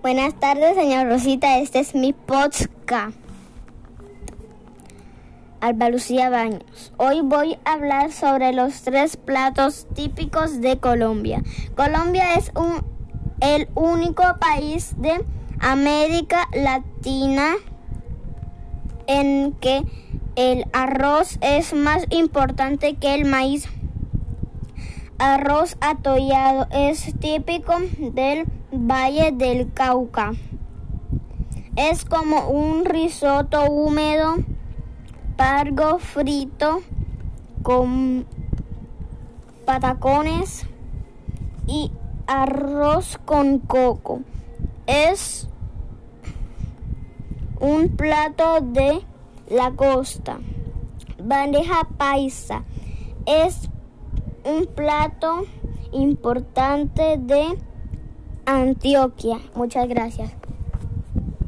Buenas tardes, señor Rosita. Este es mi podcast. Alba Lucía Baños. Hoy voy a hablar sobre los tres platos típicos de Colombia. Colombia es un, el único país de América Latina en que el arroz es más importante que el maíz. Arroz atollado es típico del Valle del Cauca. Es como un risotto húmedo, pargo frito con patacones y arroz con coco. Es un plato de la costa. Bandeja paisa es un plato importante de Antioquia. Muchas gracias.